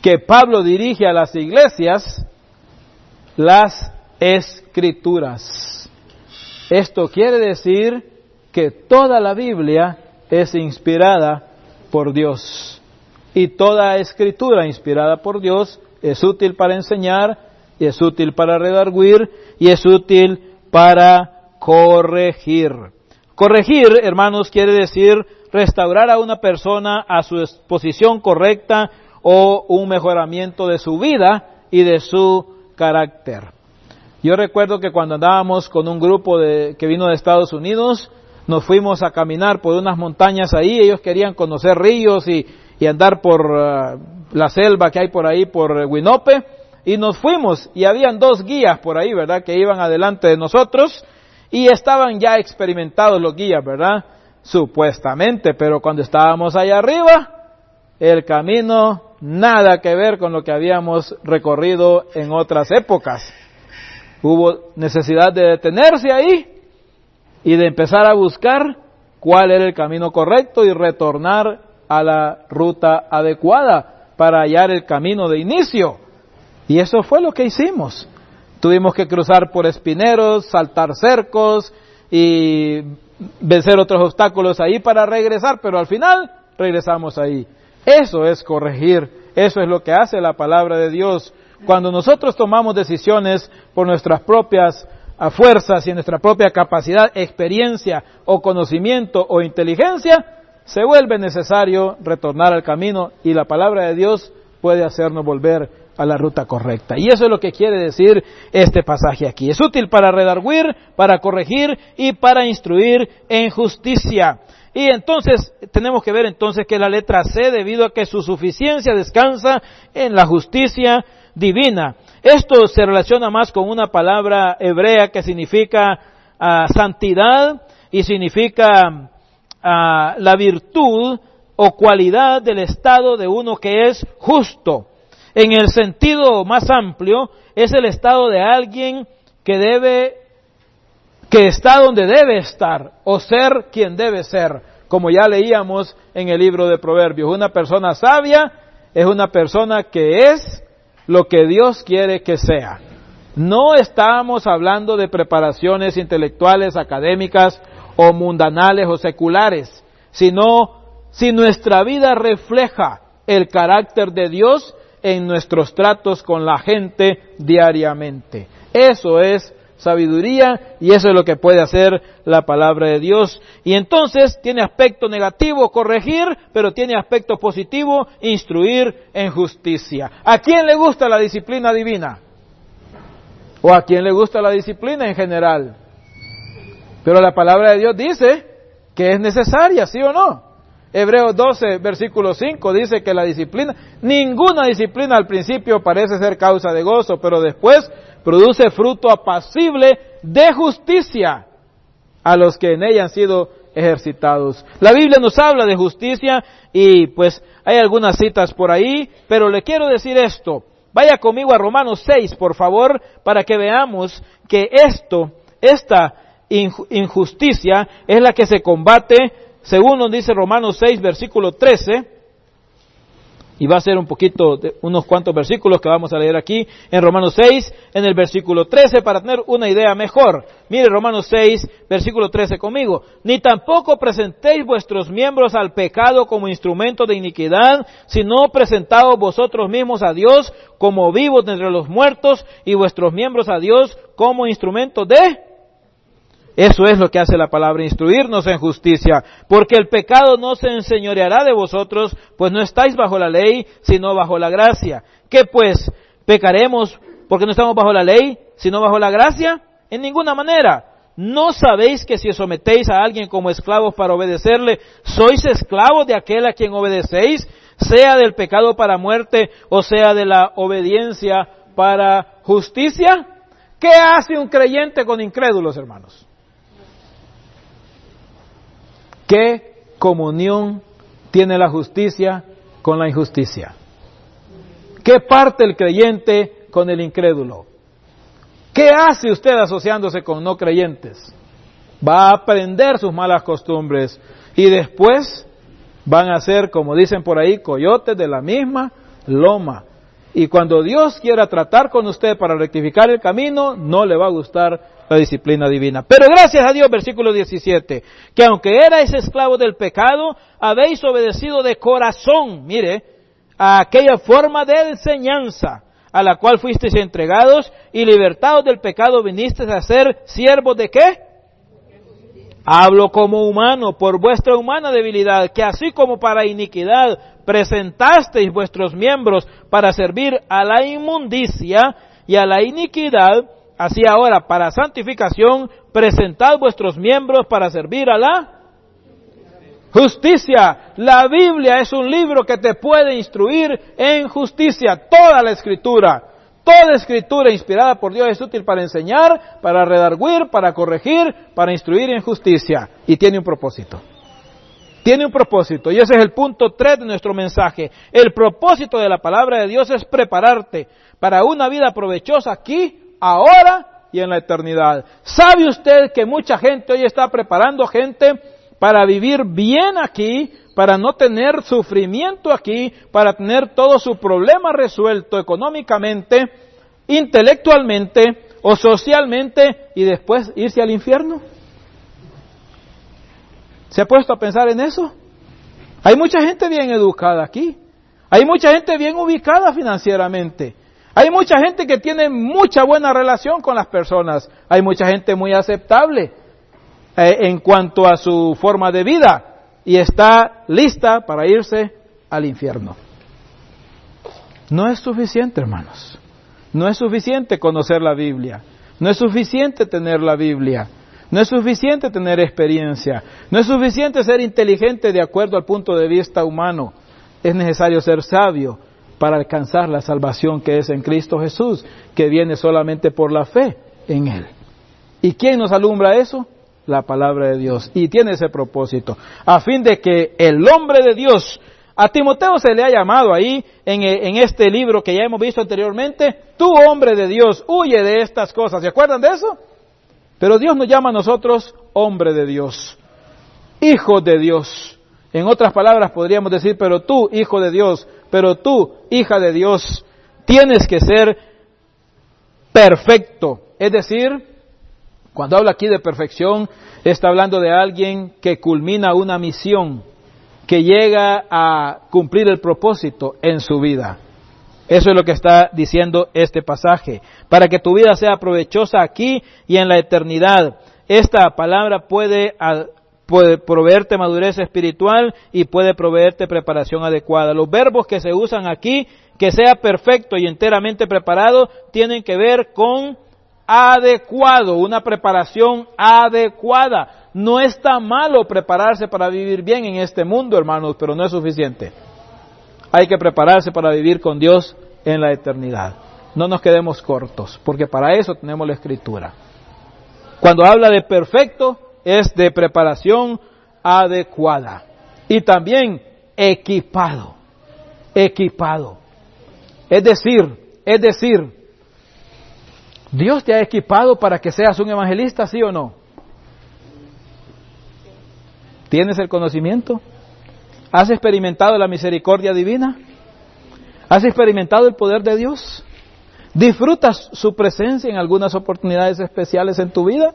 que Pablo dirige a las iglesias las escrituras. Esto quiere decir que toda la Biblia es inspirada por Dios. Y toda escritura inspirada por Dios es útil para enseñar, es útil para redarguir, y es útil para corregir. Corregir, hermanos, quiere decir restaurar a una persona a su posición correcta o un mejoramiento de su vida y de su carácter. Yo recuerdo que cuando andábamos con un grupo de, que vino de Estados Unidos, nos fuimos a caminar por unas montañas ahí, ellos querían conocer ríos y, andar por uh, la selva que hay por ahí, por Winope, y nos fuimos, y habían dos guías por ahí, ¿verdad?, que iban adelante de nosotros, y estaban ya experimentados los guías, ¿verdad? Supuestamente, pero cuando estábamos allá arriba, el camino nada que ver con lo que habíamos recorrido en otras épocas. Hubo necesidad de detenerse ahí y de empezar a buscar cuál era el camino correcto y retornar a la ruta adecuada para hallar el camino de inicio. Y eso fue lo que hicimos. Tuvimos que cruzar por espineros, saltar cercos y vencer otros obstáculos ahí para regresar, pero al final regresamos ahí. Eso es corregir, eso es lo que hace la palabra de Dios. Cuando nosotros tomamos decisiones por nuestras propias ah, fuerzas y nuestra propia capacidad, experiencia o conocimiento o inteligencia, se vuelve necesario retornar al camino y la palabra de Dios puede hacernos volver a la ruta correcta. Y eso es lo que quiere decir este pasaje aquí. Es útil para redarguir, para corregir y para instruir en justicia. Y entonces tenemos que ver entonces que la letra C, debido a que su suficiencia descansa en la justicia divina. Esto se relaciona más con una palabra hebrea que significa ah, santidad y significa ah, la virtud o cualidad del estado de uno que es justo. En el sentido más amplio, es el estado de alguien que debe que está donde debe estar o ser quien debe ser, como ya leíamos en el libro de Proverbios. Una persona sabia es una persona que es lo que Dios quiere que sea. No estamos hablando de preparaciones intelectuales, académicas o mundanales o seculares, sino si nuestra vida refleja el carácter de Dios en nuestros tratos con la gente diariamente. Eso es sabiduría y eso es lo que puede hacer la palabra de Dios. Y entonces tiene aspecto negativo corregir, pero tiene aspecto positivo instruir en justicia. ¿A quién le gusta la disciplina divina? ¿O a quién le gusta la disciplina en general? Pero la palabra de Dios dice que es necesaria, ¿sí o no? Hebreos 12, versículo 5 dice que la disciplina, ninguna disciplina al principio parece ser causa de gozo, pero después produce fruto apacible de justicia a los que en ella han sido ejercitados. La Biblia nos habla de justicia y pues hay algunas citas por ahí, pero le quiero decir esto. Vaya conmigo a Romanos 6, por favor, para que veamos que esto, esta injusticia es la que se combate, según nos dice Romanos 6, versículo 13, y va a ser un poquito, de unos cuantos versículos que vamos a leer aquí en Romanos 6, en el versículo 13, para tener una idea mejor. Mire Romanos 6, versículo 13 conmigo. Ni tampoco presentéis vuestros miembros al pecado como instrumento de iniquidad, sino presentaos vosotros mismos a Dios como vivos entre los muertos y vuestros miembros a Dios como instrumento de eso es lo que hace la palabra, instruirnos en justicia, porque el pecado no se enseñoreará de vosotros, pues no estáis bajo la ley, sino bajo la gracia. ¿Qué pues? ¿Pecaremos porque no estamos bajo la ley, sino bajo la gracia? En ninguna manera. ¿No sabéis que si os sometéis a alguien como esclavos para obedecerle, sois esclavos de aquel a quien obedecéis, sea del pecado para muerte o sea de la obediencia para justicia? ¿Qué hace un creyente con incrédulos, hermanos? ¿Qué comunión tiene la justicia con la injusticia? ¿Qué parte el creyente con el incrédulo? ¿Qué hace usted asociándose con no creyentes? Va a aprender sus malas costumbres y después van a ser, como dicen por ahí, coyotes de la misma loma. Y cuando Dios quiera tratar con usted para rectificar el camino, no le va a gustar la disciplina divina. Pero gracias a Dios, versículo 17, que aunque erais esclavos del pecado, habéis obedecido de corazón, mire, a aquella forma de enseñanza a la cual fuisteis entregados y libertados del pecado vinisteis a ser siervos de qué? Hablo como humano por vuestra humana debilidad, que así como para iniquidad presentasteis vuestros miembros para servir a la inmundicia y a la iniquidad, así ahora, para santificación, presentad vuestros miembros para servir a la justicia. La Biblia es un libro que te puede instruir en justicia, toda la escritura. Toda escritura inspirada por Dios es útil para enseñar, para redarguir, para corregir, para instruir en justicia. Y tiene un propósito. Tiene un propósito. Y ese es el punto 3 de nuestro mensaje. El propósito de la palabra de Dios es prepararte para una vida provechosa aquí, ahora y en la eternidad. ¿Sabe usted que mucha gente hoy está preparando gente para vivir bien aquí, para no tener sufrimiento aquí, para tener todo su problema resuelto económicamente, intelectualmente o socialmente y después irse al infierno. ¿Se ha puesto a pensar en eso? Hay mucha gente bien educada aquí. Hay mucha gente bien ubicada financieramente. Hay mucha gente que tiene mucha buena relación con las personas. Hay mucha gente muy aceptable eh, en cuanto a su forma de vida y está lista para irse al infierno. No es suficiente, hermanos. No es suficiente conocer la Biblia. No es suficiente tener la Biblia. No es suficiente tener experiencia. No es suficiente ser inteligente de acuerdo al punto de vista humano. Es necesario ser sabio para alcanzar la salvación que es en Cristo Jesús, que viene solamente por la fe en Él. ¿Y quién nos alumbra eso? La palabra de Dios. Y tiene ese propósito, a fin de que el hombre de Dios, a Timoteo se le ha llamado ahí en, en este libro que ya hemos visto anteriormente, tú hombre de Dios, huye de estas cosas. ¿Se acuerdan de eso? Pero Dios nos llama a nosotros hombre de Dios, hijo de Dios. En otras palabras podríamos decir, pero tú, hijo de Dios, pero tú, hija de Dios, tienes que ser perfecto. Es decir, cuando habla aquí de perfección, está hablando de alguien que culmina una misión, que llega a cumplir el propósito en su vida. Eso es lo que está diciendo este pasaje. Para que tu vida sea provechosa aquí y en la eternidad. Esta palabra puede proveerte madurez espiritual y puede proveerte preparación adecuada. Los verbos que se usan aquí, que sea perfecto y enteramente preparado, tienen que ver con adecuado, una preparación adecuada. No está malo prepararse para vivir bien en este mundo, hermanos, pero no es suficiente. Hay que prepararse para vivir con Dios en la eternidad. No nos quedemos cortos, porque para eso tenemos la escritura. Cuando habla de perfecto, es de preparación adecuada. Y también equipado. Equipado. Es decir, es decir, Dios te ha equipado para que seas un evangelista, sí o no. ¿Tienes el conocimiento? ¿Has experimentado la misericordia divina? ¿Has experimentado el poder de Dios? ¿Disfrutas su presencia en algunas oportunidades especiales en tu vida?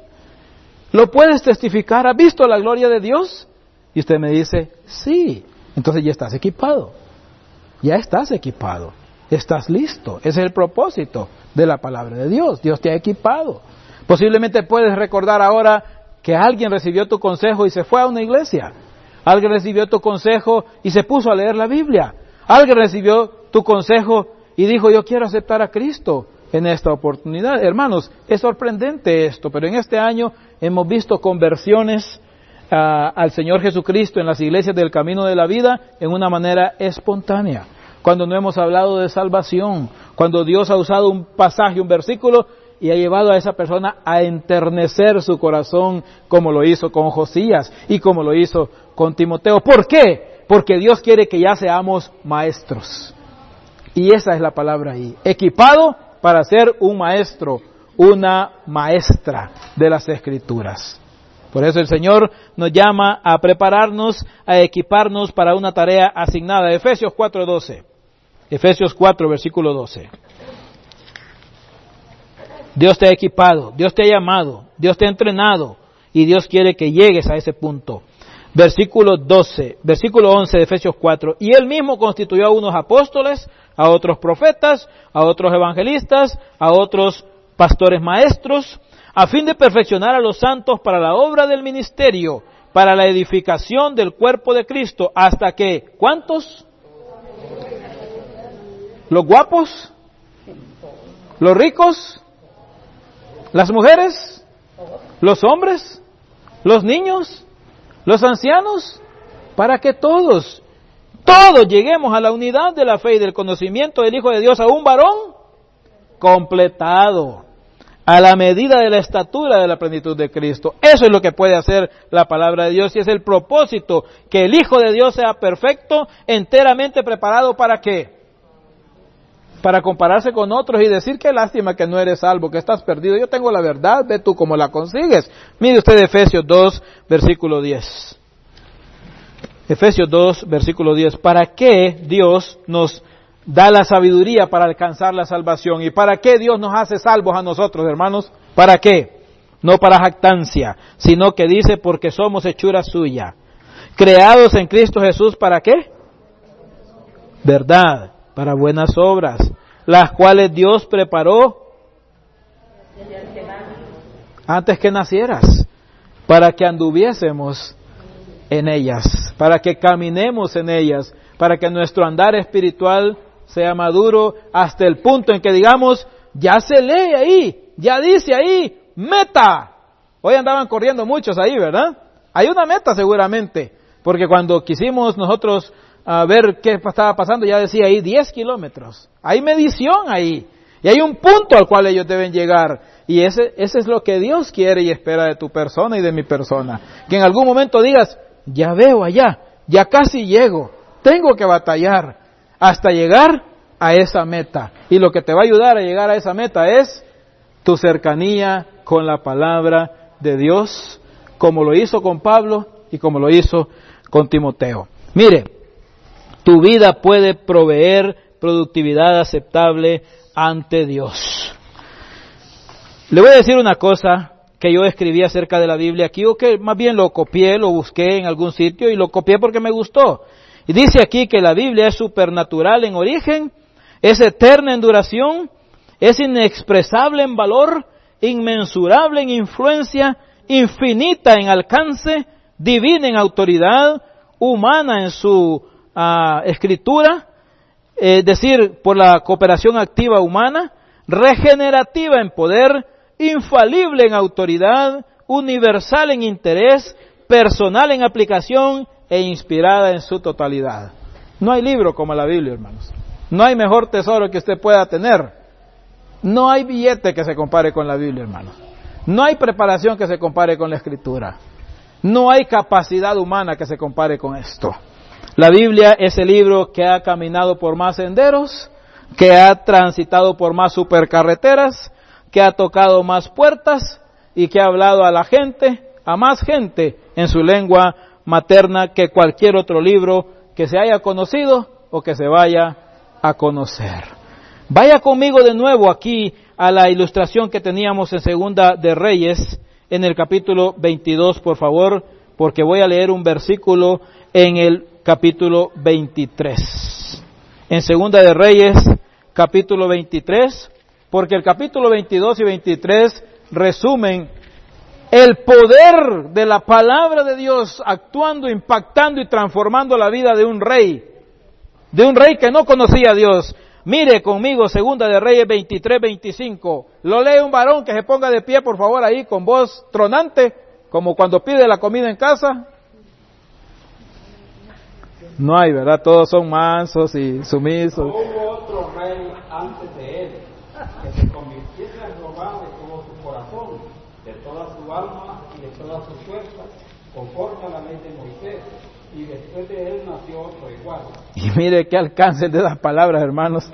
¿Lo puedes testificar? ¿Has visto la gloria de Dios? Y usted me dice, sí. Entonces ya estás equipado. Ya estás equipado. Estás listo. Ese es el propósito de la palabra de Dios. Dios te ha equipado. Posiblemente puedes recordar ahora que alguien recibió tu consejo y se fue a una iglesia. Alguien recibió tu consejo y se puso a leer la Biblia. Alguien recibió tu consejo y dijo, yo quiero aceptar a Cristo en esta oportunidad. Hermanos, es sorprendente esto, pero en este año hemos visto conversiones ah, al Señor Jesucristo en las iglesias del camino de la vida en una manera espontánea. Cuando no hemos hablado de salvación, cuando Dios ha usado un pasaje, un versículo y ha llevado a esa persona a enternecer su corazón como lo hizo con Josías y como lo hizo con Timoteo. ¿Por qué? Porque Dios quiere que ya seamos maestros. Y esa es la palabra ahí. Equipado para ser un maestro, una maestra de las escrituras. Por eso el Señor nos llama a prepararnos, a equiparnos para una tarea asignada. Efesios 4:12. Efesios 4, versículo 12. Dios te ha equipado, Dios te ha llamado, Dios te ha entrenado y Dios quiere que llegues a ese punto. Versículo 12, versículo 11 de Efesios 4. Y él mismo constituyó a unos apóstoles, a otros profetas, a otros evangelistas, a otros pastores maestros, a fin de perfeccionar a los santos para la obra del ministerio, para la edificación del cuerpo de Cristo, hasta que, ¿cuántos? ¿Los guapos? ¿Los ricos? ¿Las mujeres? ¿Los hombres? ¿Los niños? ¿Los ancianos? Para que todos, todos lleguemos a la unidad de la fe y del conocimiento del Hijo de Dios, a un varón completado, a la medida de la estatura de la plenitud de Cristo. Eso es lo que puede hacer la palabra de Dios y es el propósito, que el Hijo de Dios sea perfecto, enteramente preparado para qué? Para compararse con otros y decir qué lástima que no eres salvo, que estás perdido. Yo tengo la verdad, ve tú cómo la consigues. Mire usted Efesios 2, versículo 10. Efesios 2, versículo 10. ¿Para qué Dios nos da la sabiduría para alcanzar la salvación. ¿Y para qué Dios nos hace salvos a nosotros, hermanos? ¿Para qué? No para jactancia, sino que dice porque somos hechura suya. Creados en Cristo Jesús, ¿para qué? Verdad, para buenas obras, las cuales Dios preparó antes que nacieras, para que anduviésemos en ellas, para que caminemos en ellas, para que nuestro andar espiritual sea maduro hasta el punto en que digamos, ya se lee ahí, ya dice ahí, meta. Hoy andaban corriendo muchos ahí, ¿verdad? Hay una meta seguramente, porque cuando quisimos nosotros a ver qué estaba pasando, ya decía ahí 10 kilómetros. Hay medición ahí. Y hay un punto al cual ellos deben llegar. Y ese, ese es lo que Dios quiere y espera de tu persona y de mi persona. Que en algún momento digas, ya veo allá, ya casi llego, tengo que batallar hasta llegar a esa meta. Y lo que te va a ayudar a llegar a esa meta es tu cercanía con la palabra de Dios, como lo hizo con Pablo y como lo hizo con Timoteo. Mire, tu vida puede proveer productividad aceptable ante Dios. Le voy a decir una cosa que yo escribí acerca de la Biblia aquí, o que más bien lo copié, lo busqué en algún sitio y lo copié porque me gustó. Y dice aquí que la Biblia es supernatural en origen, es eterna en duración, es inexpresable en valor, inmensurable en influencia, infinita en alcance, divina en autoridad, humana en su uh, escritura, es decir, por la cooperación activa humana, regenerativa en poder, infalible en autoridad, universal en interés, personal en aplicación e inspirada en su totalidad. No hay libro como la Biblia, hermanos. No hay mejor tesoro que usted pueda tener. No hay billete que se compare con la Biblia, hermanos. No hay preparación que se compare con la Escritura. No hay capacidad humana que se compare con esto. La Biblia es el libro que ha caminado por más senderos, que ha transitado por más supercarreteras, que ha tocado más puertas y que ha hablado a la gente, a más gente en su lengua materna que cualquier otro libro que se haya conocido o que se vaya a conocer. Vaya conmigo de nuevo aquí a la ilustración que teníamos en Segunda de Reyes, en el capítulo 22, por favor, porque voy a leer un versículo en el capítulo 23. En Segunda de Reyes, capítulo 23, porque el capítulo 22 y 23 resumen el poder de la palabra de Dios actuando, impactando y transformando la vida de un rey, de un rey que no conocía a Dios. Mire conmigo, segunda de Reyes 23, 25. Lo lee un varón que se ponga de pie, por favor, ahí con voz tronante, como cuando pide la comida en casa. No hay, ¿verdad? Todos son mansos y sumisos. hubo otro rey antes de él que se convirtiese en Jehová de todo su corazón, de toda su alma y de todas sus fuerzas, conforme a la ley de Moisés. Y después de él nació otro igual. Y mire qué alcance de las palabras, hermanos.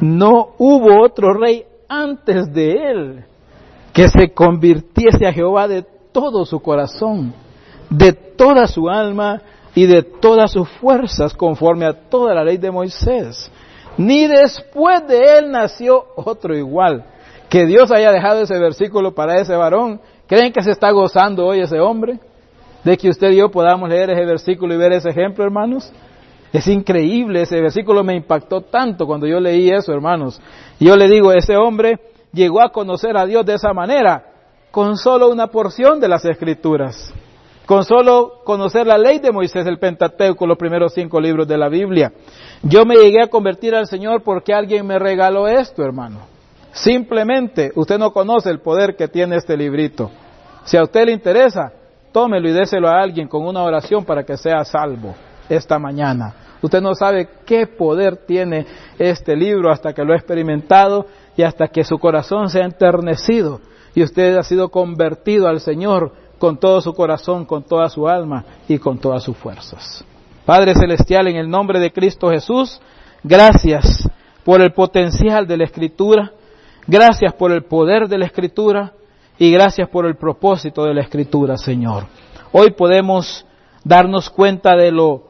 No hubo otro rey antes de él que se convirtiese a Jehová de todo su corazón, de toda su alma y de todas sus fuerzas, conforme a toda la ley de Moisés. Ni después de él nació otro igual. Que Dios haya dejado ese versículo para ese varón. ¿Creen que se está gozando hoy ese hombre? De que usted y yo podamos leer ese versículo y ver ese ejemplo, hermanos. Es increíble, ese versículo me impactó tanto cuando yo leí eso, hermanos. Yo le digo, ese hombre llegó a conocer a Dios de esa manera, con solo una porción de las escrituras, con solo conocer la ley de Moisés, el Pentateuco, los primeros cinco libros de la Biblia. Yo me llegué a convertir al Señor porque alguien me regaló esto, hermano. Simplemente usted no conoce el poder que tiene este librito. Si a usted le interesa, tómelo y déselo a alguien con una oración para que sea salvo esta mañana. Usted no sabe qué poder tiene este libro hasta que lo ha experimentado y hasta que su corazón se ha enternecido y usted ha sido convertido al Señor con todo su corazón, con toda su alma y con todas sus fuerzas. Padre Celestial, en el nombre de Cristo Jesús, gracias por el potencial de la Escritura, gracias por el poder de la Escritura y gracias por el propósito de la Escritura, Señor. Hoy podemos darnos cuenta de lo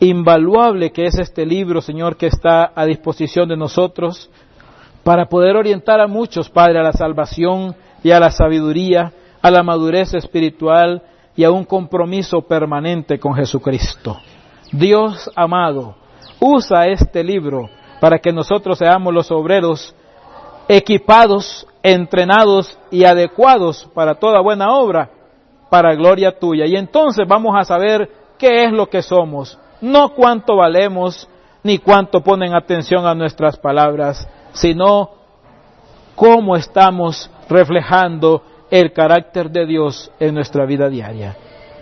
invaluable que es este libro, Señor, que está a disposición de nosotros para poder orientar a muchos, Padre, a la salvación y a la sabiduría, a la madurez espiritual y a un compromiso permanente con Jesucristo. Dios amado, usa este libro para que nosotros seamos los obreros equipados, entrenados y adecuados para toda buena obra, para gloria tuya. Y entonces vamos a saber qué es lo que somos, no cuánto valemos, ni cuánto ponen atención a nuestras palabras, sino cómo estamos reflejando el carácter de Dios en nuestra vida diaria.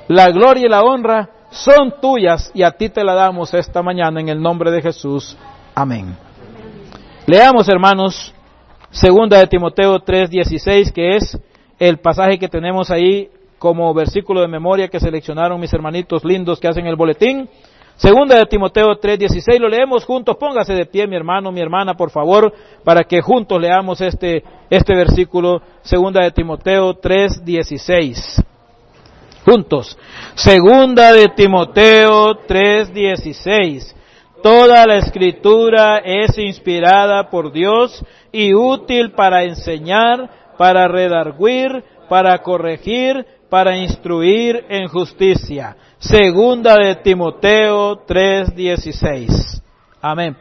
La gloria y la honra son tuyas y a ti te la damos esta mañana en el nombre de Jesús. Amén. Leamos, hermanos, segunda de Timoteo 3:16, que es el pasaje que tenemos ahí como versículo de memoria que seleccionaron mis hermanitos lindos que hacen el boletín. Segunda de Timoteo 3:16, lo leemos juntos, póngase de pie mi hermano, mi hermana, por favor, para que juntos leamos este, este versículo, segunda de Timoteo 3:16. Juntos. Segunda de Timoteo 3:16. Toda la escritura es inspirada por Dios y útil para enseñar, para redarguir, para corregir, para instruir en justicia Segunda de Timoteo 3:16. Amén.